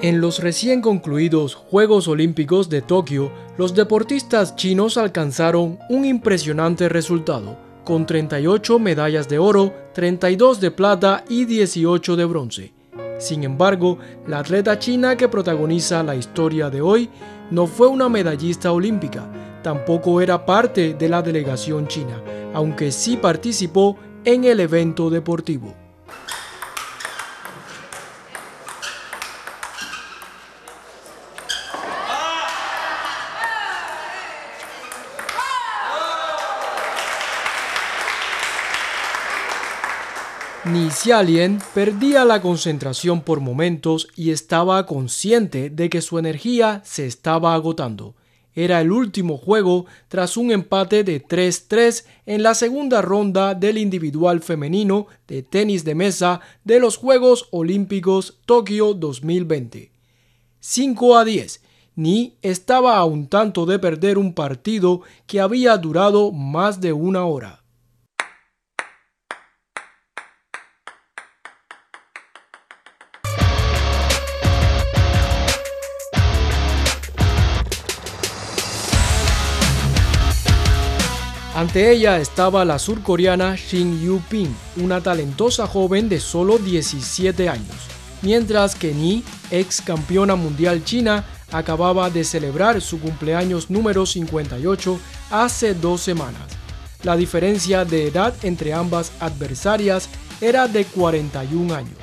En los recién concluidos Juegos Olímpicos de Tokio, los deportistas chinos alcanzaron un impresionante resultado, con 38 medallas de oro, 32 de plata y 18 de bronce. Sin embargo, la atleta china que protagoniza la historia de hoy no fue una medallista olímpica, tampoco era parte de la delegación china, aunque sí participó en el evento deportivo. Ni Xialien perdía la concentración por momentos y estaba consciente de que su energía se estaba agotando. Era el último juego tras un empate de 3-3 en la segunda ronda del individual femenino de tenis de mesa de los Juegos Olímpicos Tokio 2020. 5 a 10. Ni estaba a un tanto de perder un partido que había durado más de una hora. Ante ella estaba la surcoreana Shin Yu-ping, una talentosa joven de solo 17 años, mientras que Ni, ex campeona mundial china, acababa de celebrar su cumpleaños número 58 hace dos semanas. La diferencia de edad entre ambas adversarias era de 41 años.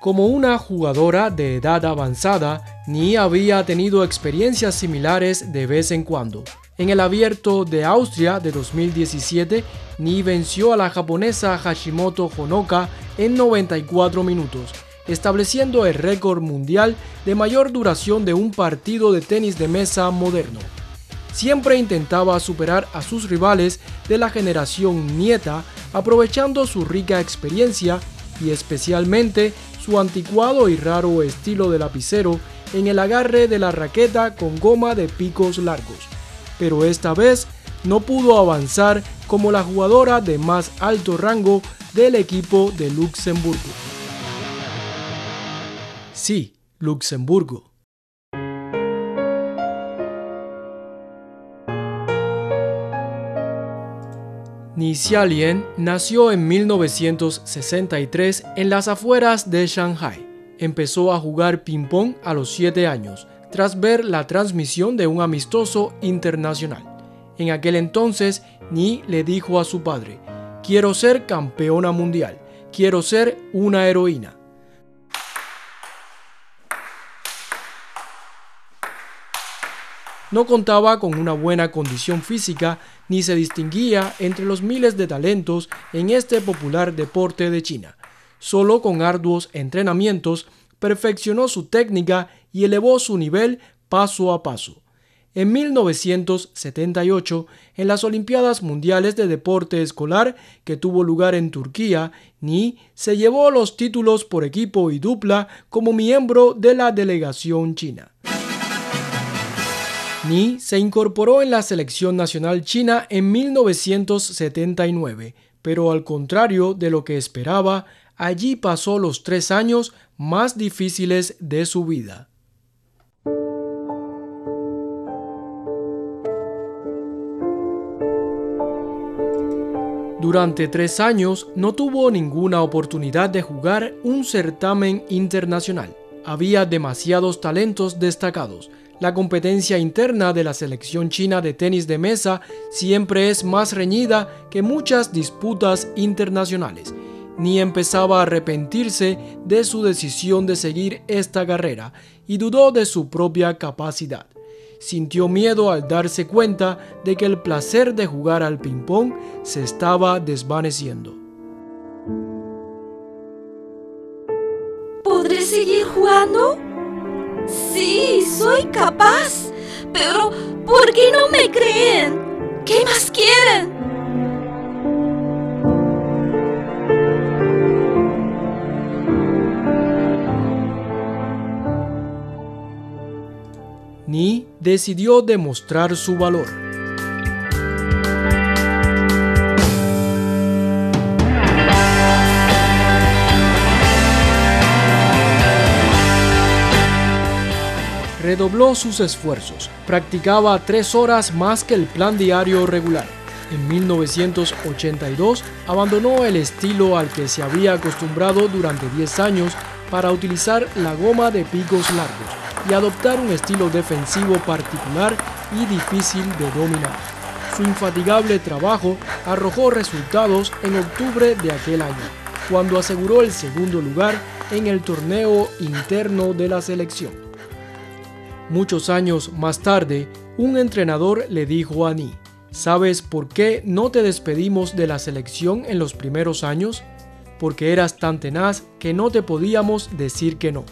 Como una jugadora de edad avanzada, Ni había tenido experiencias similares de vez en cuando, en el abierto de Austria de 2017, Ni venció a la japonesa Hashimoto Honoka en 94 minutos, estableciendo el récord mundial de mayor duración de un partido de tenis de mesa moderno. Siempre intentaba superar a sus rivales de la generación nieta, aprovechando su rica experiencia y especialmente su anticuado y raro estilo de lapicero en el agarre de la raqueta con goma de picos largos pero esta vez no pudo avanzar como la jugadora de más alto rango del equipo de Luxemburgo. Sí, Luxemburgo. Ni Xialien nació en 1963 en las afueras de Shanghai. Empezó a jugar ping-pong a los 7 años tras ver la transmisión de un amistoso internacional. En aquel entonces, Ni le dijo a su padre, quiero ser campeona mundial, quiero ser una heroína. No contaba con una buena condición física ni se distinguía entre los miles de talentos en este popular deporte de China. Solo con arduos entrenamientos perfeccionó su técnica y elevó su nivel paso a paso. En 1978, en las Olimpiadas Mundiales de Deporte Escolar que tuvo lugar en Turquía, Ni se llevó los títulos por equipo y dupla como miembro de la delegación china. Ni se incorporó en la selección nacional china en 1979, pero al contrario de lo que esperaba, allí pasó los tres años más difíciles de su vida. Durante tres años no tuvo ninguna oportunidad de jugar un certamen internacional. Había demasiados talentos destacados. La competencia interna de la selección china de tenis de mesa siempre es más reñida que muchas disputas internacionales ni empezaba a arrepentirse de su decisión de seguir esta carrera y dudó de su propia capacidad. Sintió miedo al darse cuenta de que el placer de jugar al ping-pong se estaba desvaneciendo. ¿Podré seguir jugando? Sí, soy capaz. Pero, ¿por qué no me creen? ¿Qué más quieren? Decidió demostrar su valor. redobló sus esfuerzos. Practicaba tres horas más que el plan diario regular. En 1982 abandonó el estilo al que se había acostumbrado durante 10 años para utilizar la goma de picos largos y adoptar un estilo defensivo particular y difícil de dominar. Su infatigable trabajo arrojó resultados en octubre de aquel año, cuando aseguró el segundo lugar en el torneo interno de la selección. Muchos años más tarde, un entrenador le dijo a Ni, ¿sabes por qué no te despedimos de la selección en los primeros años? Porque eras tan tenaz que no te podíamos decir que no.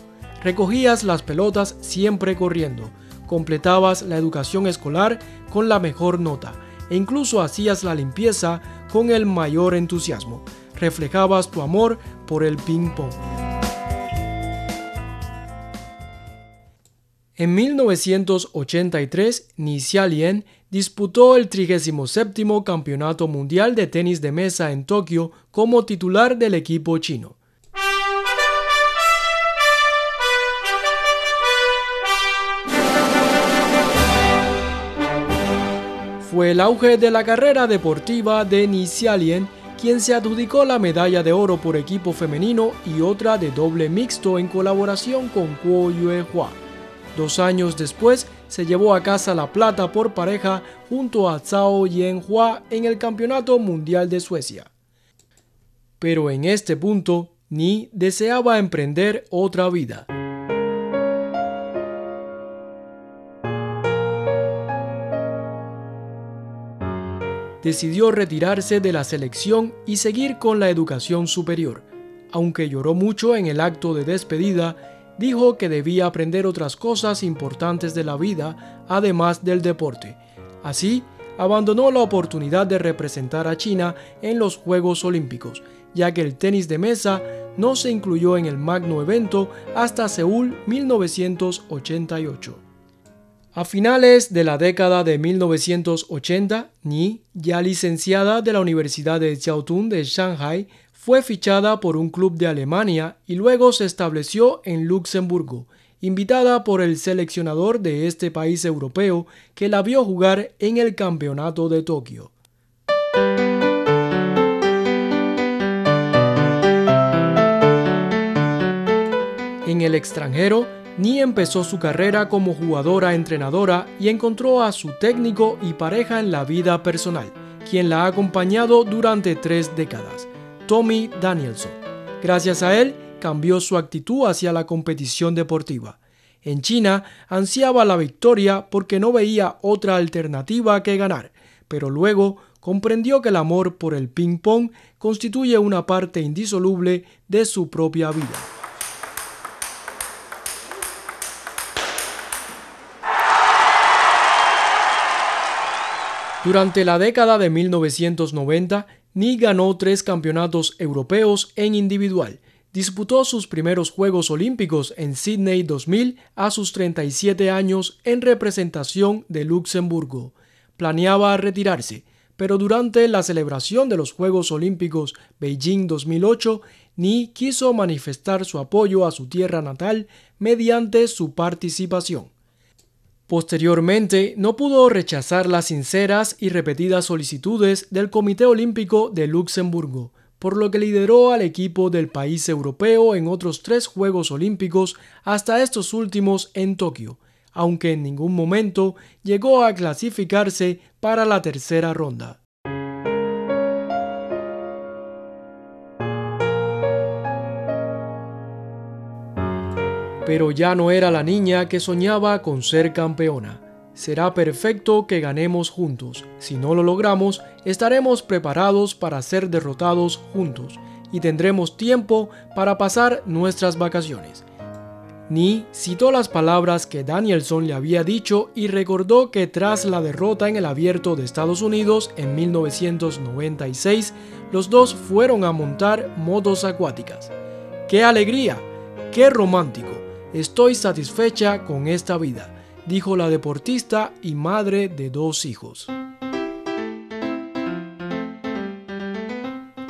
Recogías las pelotas siempre corriendo, completabas la educación escolar con la mejor nota e incluso hacías la limpieza con el mayor entusiasmo. Reflejabas tu amor por el ping-pong. En 1983, Ni Xialien disputó el 37 Campeonato Mundial de Tenis de Mesa en Tokio como titular del equipo chino. Fue el auge de la carrera deportiva de Ni Xialien quien se adjudicó la medalla de oro por equipo femenino y otra de doble mixto en colaboración con Kuo Yue-hua. Dos años después, se llevó a casa la plata por pareja junto a Zhao Yanhua en el Campeonato Mundial de Suecia. Pero en este punto, Ni deseaba emprender otra vida. Decidió retirarse de la selección y seguir con la educación superior. Aunque lloró mucho en el acto de despedida, dijo que debía aprender otras cosas importantes de la vida, además del deporte. Así, abandonó la oportunidad de representar a China en los Juegos Olímpicos, ya que el tenis de mesa no se incluyó en el magno evento hasta Seúl 1988. A finales de la década de 1980, Ni, ya licenciada de la Universidad de Jiaotong de Shanghai, fue fichada por un club de Alemania y luego se estableció en Luxemburgo, invitada por el seleccionador de este país europeo que la vio jugar en el Campeonato de Tokio. En el extranjero, Ni empezó su carrera como jugadora-entrenadora y encontró a su técnico y pareja en la vida personal, quien la ha acompañado durante tres décadas, Tommy Danielson. Gracias a él, cambió su actitud hacia la competición deportiva. En China, ansiaba la victoria porque no veía otra alternativa que ganar, pero luego comprendió que el amor por el ping-pong constituye una parte indisoluble de su propia vida. Durante la década de 1990, Ni ganó tres campeonatos europeos en individual. Disputó sus primeros Juegos Olímpicos en Sydney 2000 a sus 37 años en representación de Luxemburgo. Planeaba retirarse, pero durante la celebración de los Juegos Olímpicos Beijing 2008, Ni quiso manifestar su apoyo a su tierra natal mediante su participación. Posteriormente, no pudo rechazar las sinceras y repetidas solicitudes del Comité Olímpico de Luxemburgo, por lo que lideró al equipo del país europeo en otros tres Juegos Olímpicos hasta estos últimos en Tokio, aunque en ningún momento llegó a clasificarse para la tercera ronda. Pero ya no era la niña que soñaba con ser campeona. Será perfecto que ganemos juntos. Si no lo logramos, estaremos preparados para ser derrotados juntos y tendremos tiempo para pasar nuestras vacaciones. Ni citó las palabras que Danielson le había dicho y recordó que tras la derrota en el abierto de Estados Unidos en 1996, los dos fueron a montar motos acuáticas. ¡Qué alegría! ¡Qué romántico! Estoy satisfecha con esta vida, dijo la deportista y madre de dos hijos.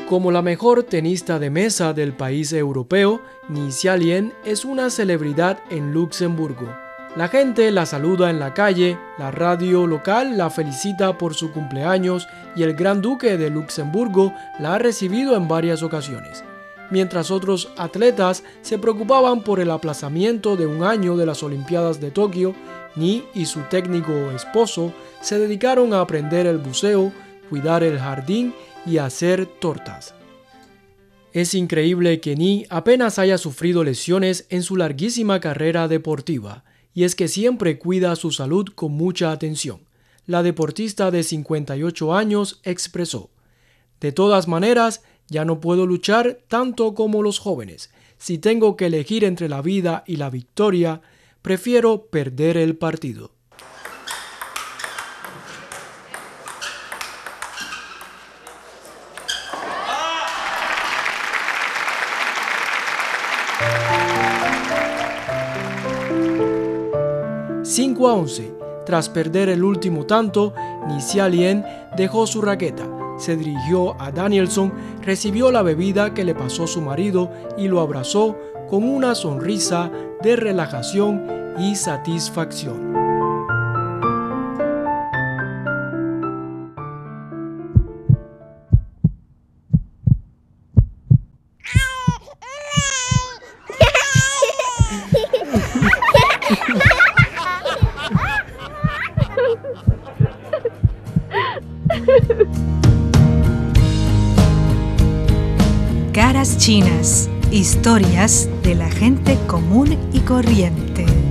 Como la mejor tenista de mesa del país europeo, Ni Xialien es una celebridad en Luxemburgo. La gente la saluda en la calle, la radio local la felicita por su cumpleaños y el Gran Duque de Luxemburgo la ha recibido en varias ocasiones, mientras otros atletas se preocupaban por el aplazamiento de un año de las Olimpiadas de Tokio, Ni y su técnico esposo se dedicaron a aprender el buceo, cuidar el jardín y hacer tortas. Es increíble que Ni apenas haya sufrido lesiones en su larguísima carrera deportiva y es que siempre cuida su salud con mucha atención. La deportista de 58 años expresó, De todas maneras, ya no puedo luchar tanto como los jóvenes. Si tengo que elegir entre la vida y la victoria, prefiero perder el partido. a 11. Tras perder el último tanto, Lien dejó su raqueta, se dirigió a Danielson, recibió la bebida que le pasó su marido y lo abrazó con una sonrisa de relajación y satisfacción. Chinas, historias de la gente común y corriente.